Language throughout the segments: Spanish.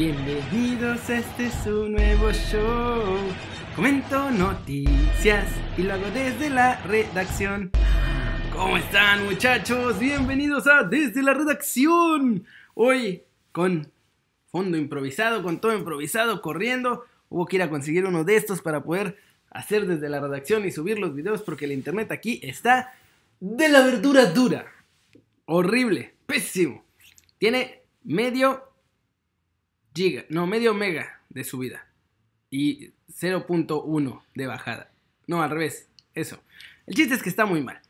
Bienvenidos este su nuevo show. Comento noticias y lo hago desde la redacción. ¿Cómo están muchachos? Bienvenidos a Desde la redacción. Hoy con fondo improvisado, con todo improvisado, corriendo. Hubo que ir a conseguir uno de estos para poder hacer desde la redacción y subir los videos porque el internet aquí está de la verdura dura. Horrible, pésimo. Tiene medio no, medio mega de subida y 0.1 de bajada. No, al revés, eso. El chiste es que está muy mal.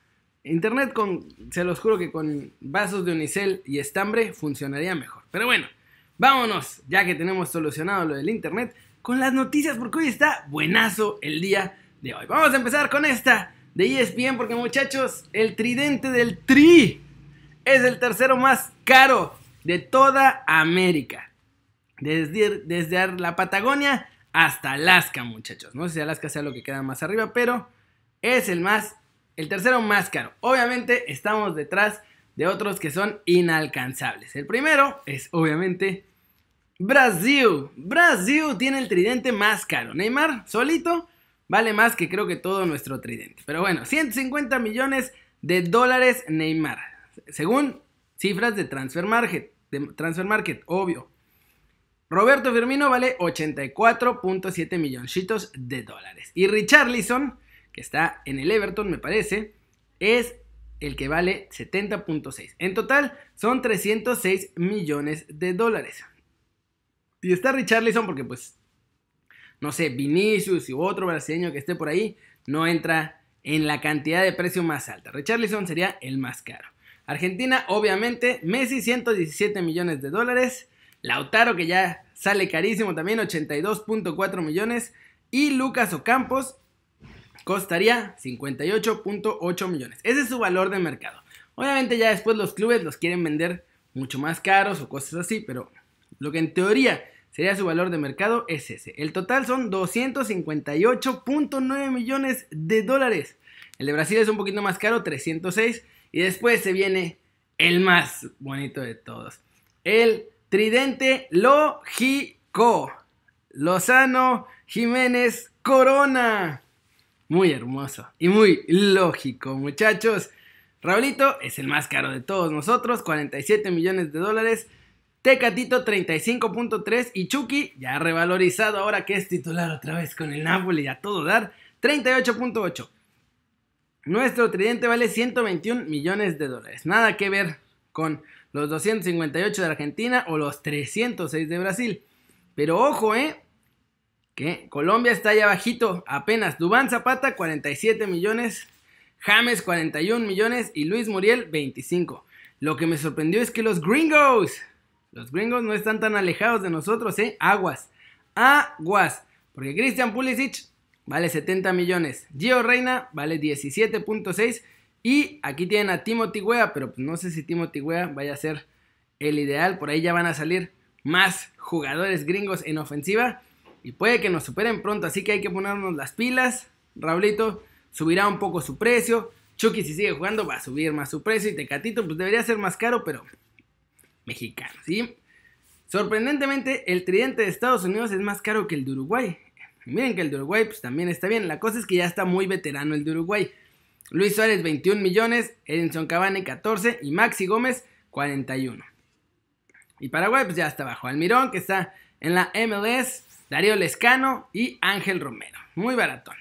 Internet con, se los juro que con vasos de unicel y estambre funcionaría mejor. Pero bueno, vámonos, ya que tenemos solucionado lo del internet, con las noticias porque hoy está buenazo el día de hoy. Vamos a empezar con esta de ESPN porque muchachos, el tridente del Tri es el tercero más caro de toda América. Desde, desde la Patagonia hasta Alaska, muchachos. No sé si Alaska sea lo que queda más arriba, pero es el más, el tercero más caro. Obviamente estamos detrás de otros que son inalcanzables. El primero es obviamente Brasil. Brasil tiene el tridente más caro. Neymar solito vale más que creo que todo nuestro tridente. Pero bueno, 150 millones de dólares Neymar. Según cifras de Transfer Market, de Transfer Market, obvio. Roberto Firmino vale 84.7 milloncitos de dólares. Y Richarlison, que está en el Everton, me parece, es el que vale 70.6. En total son 306 millones de dólares. Y está Richarlison porque pues, no sé, Vinicius y otro brasileño que esté por ahí, no entra en la cantidad de precio más alta. Richarlison sería el más caro. Argentina, obviamente, Messi 117 millones de dólares. Lautaro, que ya sale carísimo también, 82.4 millones. Y Lucas Ocampos costaría 58.8 millones. Ese es su valor de mercado. Obviamente ya después los clubes los quieren vender mucho más caros o cosas así, pero lo que en teoría sería su valor de mercado es ese. El total son 258.9 millones de dólares. El de Brasil es un poquito más caro, 306. Y después se viene el más bonito de todos. El Tridente Lógico. Lozano Jiménez Corona. Muy hermoso y muy lógico, muchachos. Raulito es el más caro de todos nosotros, 47 millones de dólares. Tecatito 35.3 y Chucky, ya revalorizado ahora que es titular otra vez con el Napoli a todo dar, 38.8. Nuestro tridente vale 121 millones de dólares. Nada que ver con los 258 de Argentina o los 306 de Brasil. Pero ojo, ¿eh? Que Colombia está allá bajito, apenas. Dubán Zapata, 47 millones. James, 41 millones. Y Luis Muriel, 25. Lo que me sorprendió es que los gringos, los gringos no están tan alejados de nosotros, ¿eh? Aguas. Aguas. Porque Christian Pulisic vale 70 millones. Gio Reina vale 17.6. Y aquí tienen a Timothy Wea, pero pues no sé si Timothy Wea vaya a ser el ideal. Por ahí ya van a salir más jugadores gringos en ofensiva. Y puede que nos superen pronto, así que hay que ponernos las pilas. Raulito subirá un poco su precio. Chucky si sigue jugando va a subir más su precio. Y Tecatito pues debería ser más caro, pero mexicano, ¿sí? Sorprendentemente, el tridente de Estados Unidos es más caro que el de Uruguay. Miren que el de Uruguay pues también está bien. La cosa es que ya está muy veterano el de Uruguay. Luis Suárez 21 millones, Edinson Cavani 14 y Maxi Gómez 41. Y Paraguay pues ya está abajo. Almirón que está en la MLS, Darío Lescano y Ángel Romero. Muy baratón.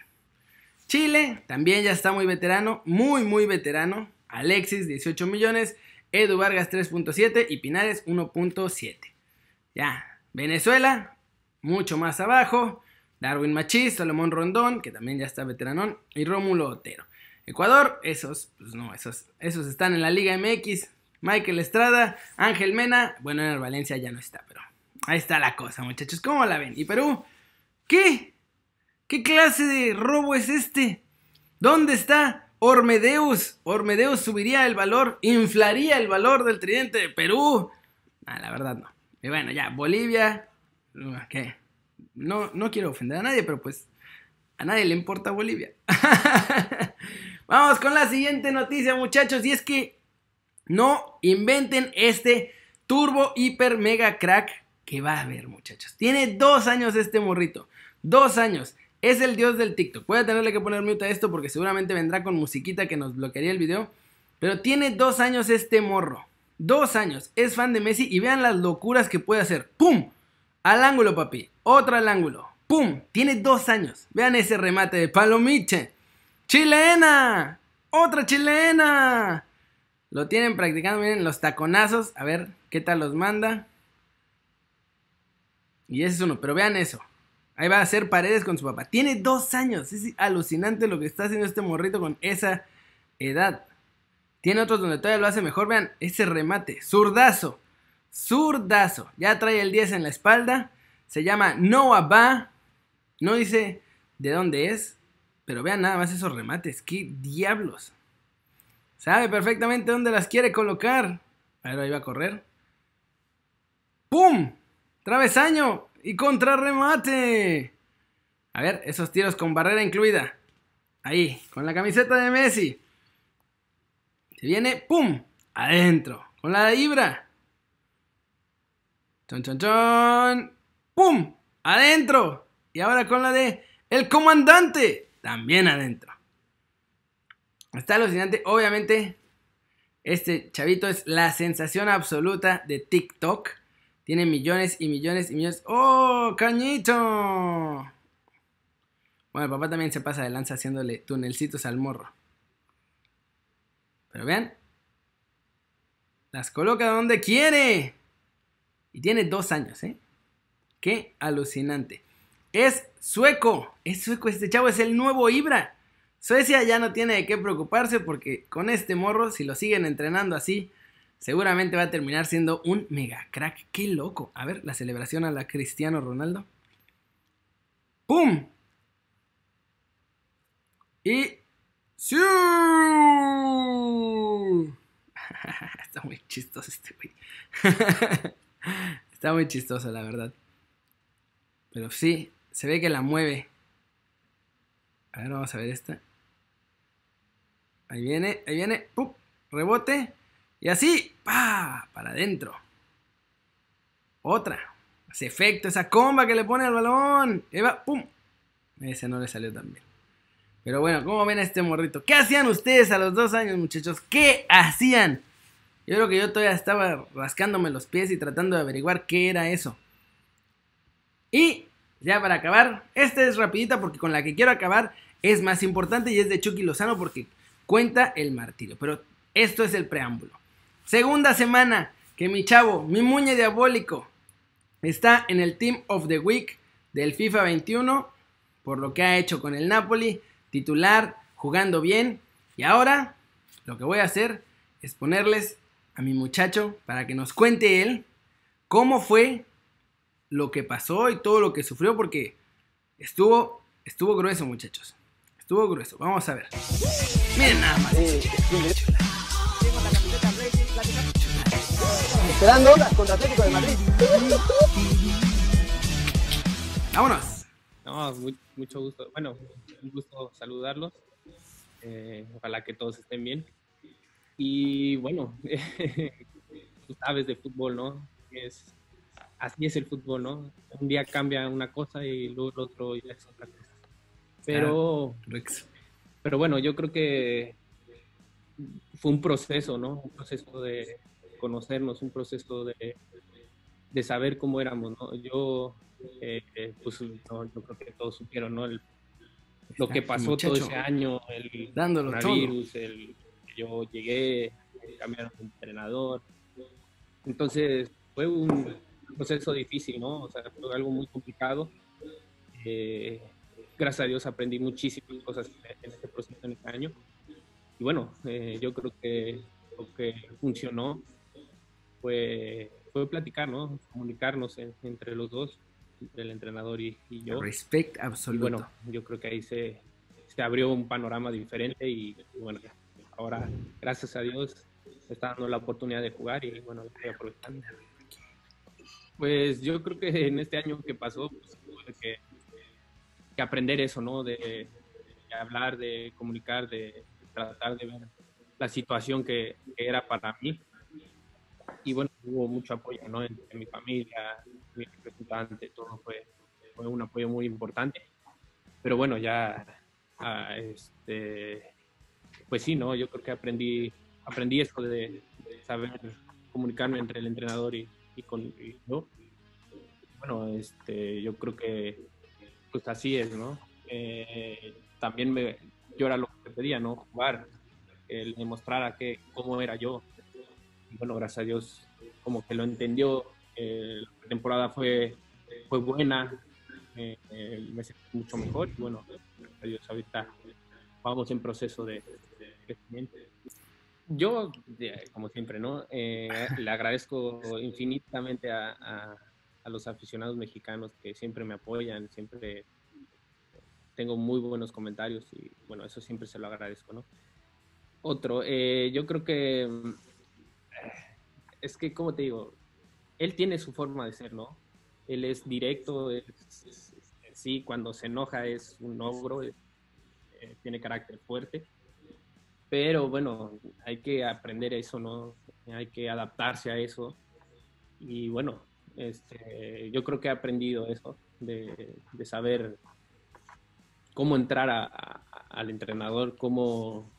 Chile también ya está muy veterano, muy muy veterano. Alexis 18 millones, Edu Vargas 3.7 y Pinares 1.7. Ya, Venezuela mucho más abajo. Darwin Machís, Salomón Rondón, que también ya está veteranón, y Rómulo Otero. Ecuador, esos, pues no, esos, esos están en la Liga MX. Michael Estrada, Ángel Mena, bueno, en el Valencia ya no está, pero ahí está la cosa, muchachos. ¿Cómo la ven? ¿Y Perú? ¿Qué? ¿Qué clase de robo es este? ¿Dónde está Ormedeus? Ormedeus subiría el valor, inflaría el valor del tridente de Perú. Ah, la verdad no. Y bueno, ya, Bolivia, ¿qué? No, no quiero ofender a nadie, pero pues a nadie le importa Bolivia. Vamos con la siguiente noticia, muchachos, y es que no inventen este turbo hiper mega crack que va a haber, muchachos. Tiene dos años este morrito. Dos años. Es el dios del TikTok. Voy a tenerle que poner mute a esto porque seguramente vendrá con musiquita que nos bloquearía el video. Pero tiene dos años este morro. Dos años. Es fan de Messi y vean las locuras que puede hacer. ¡Pum! Al ángulo, papi. Otro al ángulo. ¡Pum! Tiene dos años. Vean ese remate de Palomiche. ¡Chilena! ¡Otra chilena! Lo tienen practicando, miren, los taconazos. A ver qué tal los manda. Y ese es uno, pero vean eso. Ahí va a hacer paredes con su papá. Tiene dos años. Es alucinante lo que está haciendo este morrito con esa edad. Tiene otros donde todavía lo hace mejor. Vean, ese remate. Zurdazo. Zurdazo. Ya trae el 10 en la espalda. Se llama Noah Ba. No dice de dónde es. Pero vean nada más esos remates. ¡Qué diablos! Sabe perfectamente dónde las quiere colocar. A ver, ahí va a correr. ¡Pum! Travesaño y contrarremate. A ver, esos tiros con barrera incluida. Ahí, con la camiseta de Messi. Se viene, ¡pum! Adentro. Con la de Ibra. Chon, chon, chon. ¡Pum! Adentro. Y ahora con la de El Comandante. También adentro. Está alucinante. Obviamente, este chavito es la sensación absoluta de TikTok. Tiene millones y millones y millones. ¡Oh, cañito! Bueno, el papá también se pasa de lanza haciéndole tunelcitos al morro. Pero vean. Las coloca donde quiere. Y tiene dos años, ¿eh? Qué alucinante. Es sueco. Es sueco. Este chavo es el nuevo Ibra. Suecia ya no tiene de qué preocuparse porque con este morro, si lo siguen entrenando así, seguramente va a terminar siendo un mega crack. ¡Qué loco! A ver, la celebración a la Cristiano Ronaldo. ¡Pum! Y... ¡Sí! Está muy chistoso este güey. Está muy chistoso, la verdad. Pero sí, se ve que la mueve. A ver, vamos a ver esta. Ahí viene, ahí viene. ¡Pum! Rebote. Y así, ¡pa! Para adentro. Otra. Ese efecto, esa comba que le pone al balón. Eva, ¡pum! Ese no le salió tan bien. Pero bueno, ¿cómo ven a este morrito? ¿Qué hacían ustedes a los dos años, muchachos? ¿Qué hacían? Yo creo que yo todavía estaba rascándome los pies y tratando de averiguar qué era eso. Y ya para acabar, esta es rapidita porque con la que quiero acabar es más importante y es de Chucky Lozano porque cuenta el martirio. Pero esto es el preámbulo. Segunda semana que mi chavo, mi muñe diabólico, está en el Team of the Week del FIFA 21 por lo que ha hecho con el Napoli, titular, jugando bien. Y ahora lo que voy a hacer es ponerles a mi muchacho para que nos cuente él cómo fue lo que pasó y todo lo que sufrió porque estuvo estuvo grueso, muchachos. Estuvo grueso. Vamos a ver. Miren nada más. Esperando contra Atlético de Madrid. Vámonos. No, mucho gusto. Bueno, un gusto saludarlos. Eh, ojalá que todos estén bien. Y bueno, tú sabes de fútbol, ¿no? Es, así es el fútbol, ¿no? Un día cambia una cosa y luego el otro ya es otra cosa. Pero, pero bueno, yo creo que fue un proceso, ¿no? Un proceso de conocernos, un proceso de, de saber cómo éramos, ¿no? Yo, eh, pues, yo creo que todos supieron, ¿no? El, lo que pasó todo ese año, el coronavirus, el yo llegué, cambiaron de entrenador. Entonces, fue un proceso difícil, ¿no? O sea, fue algo muy complicado. Eh, gracias a Dios aprendí muchísimas cosas en este proceso, en este año. Y bueno, eh, yo creo que lo que funcionó fue, fue platicar, ¿no? Comunicarnos entre los dos, entre el entrenador y, yo. Respect absoluto. bueno, yo creo que ahí se, se abrió un panorama diferente y, bueno, ahora, gracias a Dios, está dando la oportunidad de jugar y bueno, estoy aprovechando. Pues yo creo que en este año que pasó, pues, tuve que, aprender eso, ¿no? De, hablar, de comunicar, de tratar de ver la situación que, era para mí. Y bueno, hubo mucho apoyo, ¿no? Entre mi familia, mi ante todo fue, fue un apoyo muy importante. Pero bueno, ya, ah, este, pues sí, ¿no? Yo creo que aprendí, aprendí esto de, saber comunicarme entre el entrenador y, y con yo. Bueno, este, yo creo que pues así es, ¿no? Eh, también me, yo era lo que pedía, ¿no? Jugar, el demostrar que, cómo era yo. Bueno, gracias a Dios, como que lo entendió. Eh, la temporada fue, fue buena, me sentí mucho mejor. Y bueno, gracias a Dios, ahorita vamos en proceso de, crecimiento. Yo, como siempre, ¿no? le agradezco infinitamente a, a, los aficionados mexicanos que siempre me apoyan, siempre tengo muy buenos comentarios y bueno, eso siempre se lo agradezco, ¿no? Otro, eh, yo creo que mm, es que, como te digo, él tiene su forma de ser, ¿no? Él es directo, sí, cuando se enoja es un ogro, eh, tiene carácter fuerte, pero bueno, hay que aprender eso, ¿no? Hay que adaptarse a eso y bueno, este, yo creo que he aprendido eso, de, de saber cómo entrar al entrenador, cómo,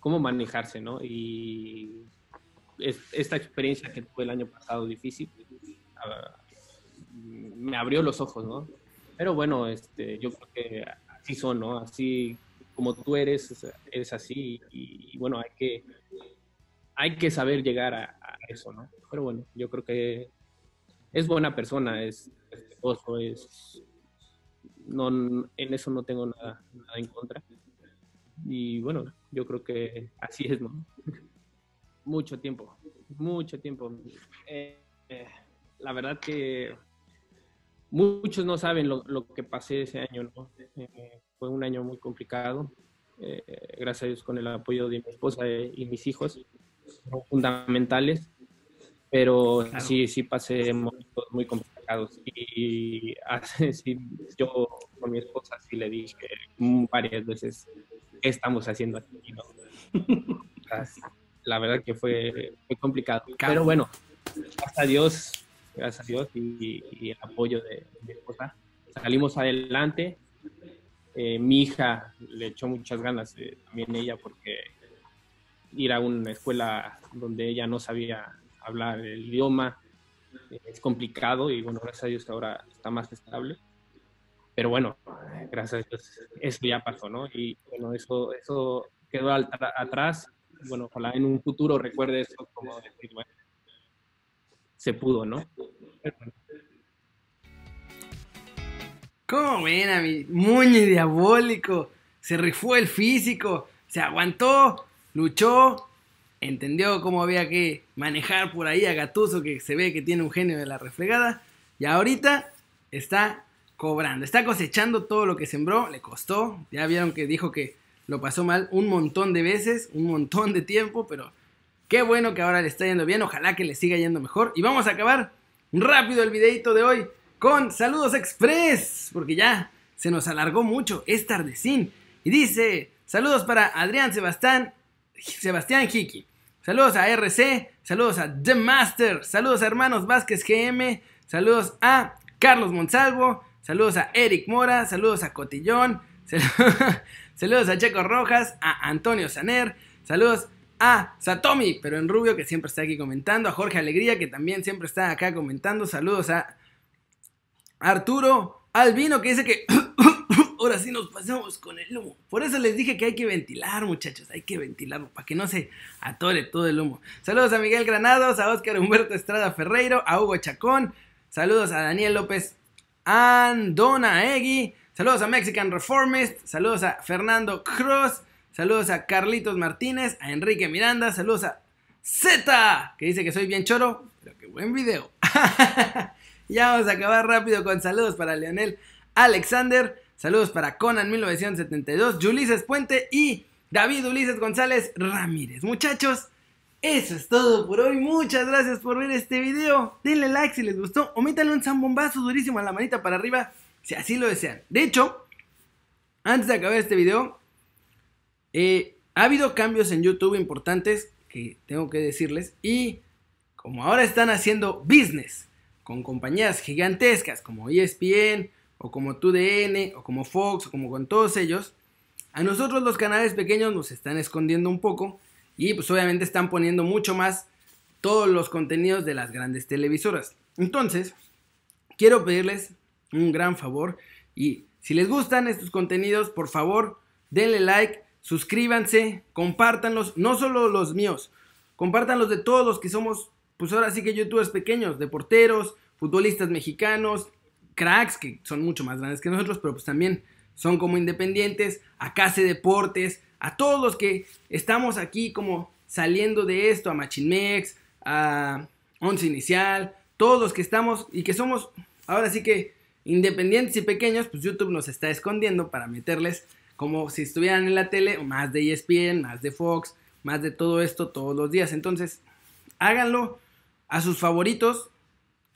cómo manejarse, ¿no? Y esta experiencia que tuve el año pasado difícil ah, me abrió los ojos, ¿no? Pero bueno, este, yo creo que así son, ¿no? Así como tú eres, eres así y, bueno, hay que, hay que saber llegar a, eso, ¿no? Pero bueno, yo creo que es buena persona, es respetuoso, es no, en eso no tengo nada, nada en contra. Y bueno, yo creo que así es, ¿no? mucho tiempo, mucho tiempo. Eh, eh, la verdad que muchos no saben lo, lo que pasé ese año, ¿no? Eh, fue un año muy complicado. gracias a Dios con el apoyo de mi esposa y mis hijos, fundamentales. Pero sí, sí pasé momentos muy complicados y así, yo con mi esposa sí le dije varias veces, ¿qué estamos haciendo aquí? La verdad que fue, muy complicado. Pero bueno, gracias a Dios, gracias a Dios y, el apoyo de, mi esposa, salimos adelante. Eh, mi hija le echó muchas ganas, eh, también ella, porque ir a una escuela donde ella no sabía hablar el idioma, es complicado y bueno, gracias a Dios ahora está más estable. Pero bueno, gracias a Dios, eso ya pasó, ¿no? Y bueno, eso, eso quedó atrás. Bueno, ojalá en un futuro recuerde eso como decir, bueno, se pudo, ¿no? ¿Cómo ven a mi muñe diabólico? Se rifó el físico, se aguantó, luchó entendió cómo había que manejar por ahí a Gatuso, que se ve que tiene un genio de la refregada, y ahorita está cobrando, está cosechando todo lo que sembró, le costó, ya vieron que dijo que lo pasó mal un montón de veces, un montón de tiempo, pero qué bueno que ahora le está yendo bien, ojalá que le siga yendo mejor, y vamos a acabar rápido el videito de hoy con saludos express, porque ya se nos alargó mucho, es tardecín, y dice, saludos para Adrián Sebastián, Sebastián. Saludos a RC, saludos a The Master, saludos a Hermanos Vázquez GM, saludos a Carlos Monsalvo, saludos a Eric Mora, saludos a Cotillón, saludos a Checo Rojas, a Antonio Saner, saludos a Satomi, pero en rubio que siempre está aquí comentando, a Jorge Alegría que también siempre está acá comentando, saludos a Arturo Albino que dice que ahora sí nos pasamos con el humo. Por eso les dije que hay que ventilar, muchachos, hay que ventilarlo para que no se atore todo el humo. Saludos a Miguel Granados, a Oscar Humberto Estrada Ferreiro, a Hugo Chacón, saludos a Daniel López Andona Egui, saludos a Mexican Reformist, saludos a Fernando Cruz, saludos a Carlitos Martínez, a Enrique Miranda, saludos a Z, que dice que soy bien choro, pero qué buen video. ya vamos a acabar rápido con saludos para Leonel Alexander. Saludos para Conan 1972, Ulises Puente y David Ulises González Ramírez. Muchachos, eso es todo por hoy. Muchas gracias por ver este video. Denle like si les gustó. O métanle un zambombazo durísimo a la manita para arriba si así lo desean. De hecho, antes de acabar este video, eh, ha habido cambios en YouTube importantes que tengo que decirles. Y como ahora están haciendo business con compañías gigantescas como ESPN o como TUDN o como Fox o como con todos ellos, a nosotros los canales pequeños nos están escondiendo un poco y pues obviamente están poniendo mucho más todos los contenidos de las grandes televisoras. Entonces, quiero pedirles un gran favor y si les gustan estos contenidos, por favor, denle like, suscríbanse, compártanlos, no solo los míos, compártanlos de todos los que somos, pues ahora sí que youtubers pequeños, de porteros, futbolistas mexicanos, cracks que son mucho más grandes que nosotros, pero pues también son como independientes, a Case Deportes, a todos los que estamos aquí como saliendo de esto, a Machinmex, a Once Inicial, todos los que estamos y que somos ahora sí que independientes y pequeños, pues YouTube nos está escondiendo para meterles como si estuvieran en la tele, más de ESPN, más de Fox, más de todo esto todos los días. Entonces, háganlo a sus favoritos,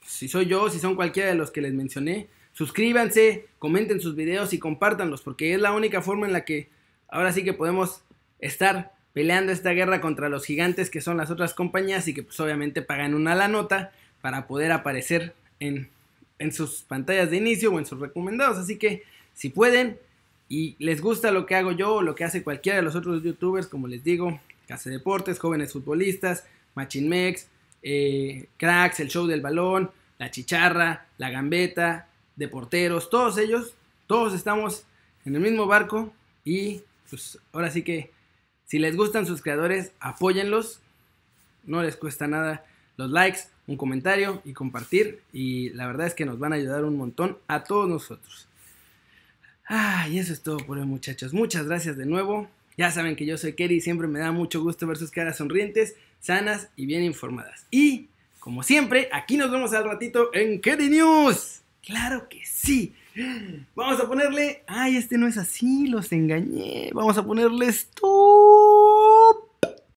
si soy yo, si son cualquiera de los que les mencioné, suscríbanse, comenten sus videos y compártanlos, porque es la única forma en la que ahora sí que podemos estar peleando esta guerra contra los gigantes que son las otras compañías y que pues obviamente pagan una la nota para poder aparecer en, en sus pantallas de inicio o en sus recomendados. Así que si pueden y les gusta lo que hago yo o lo que hace cualquiera de los otros youtubers, como les digo, Casa Deportes, Jóvenes Futbolistas, Machinmex, eh, Cracks, El Show del Balón, La Chicharra, La Gambeta, de porteros, todos ellos, todos estamos en el mismo barco y pues ahora sí que si les gustan sus creadores, apóyenlos, no les cuesta nada los likes, un comentario y compartir y la verdad es que nos van a ayudar un montón a todos nosotros. Ah, y eso es todo por hoy muchachos, muchas gracias de nuevo. Ya saben que yo soy Kerry y siempre me da mucho gusto ver sus caras sonrientes, sanas y bien informadas. Y, como siempre, aquí nos vemos al ratito en Kerry News. Claro que sí. Vamos a ponerle. Ay, este no es así, los engañé. Vamos a ponerle esto.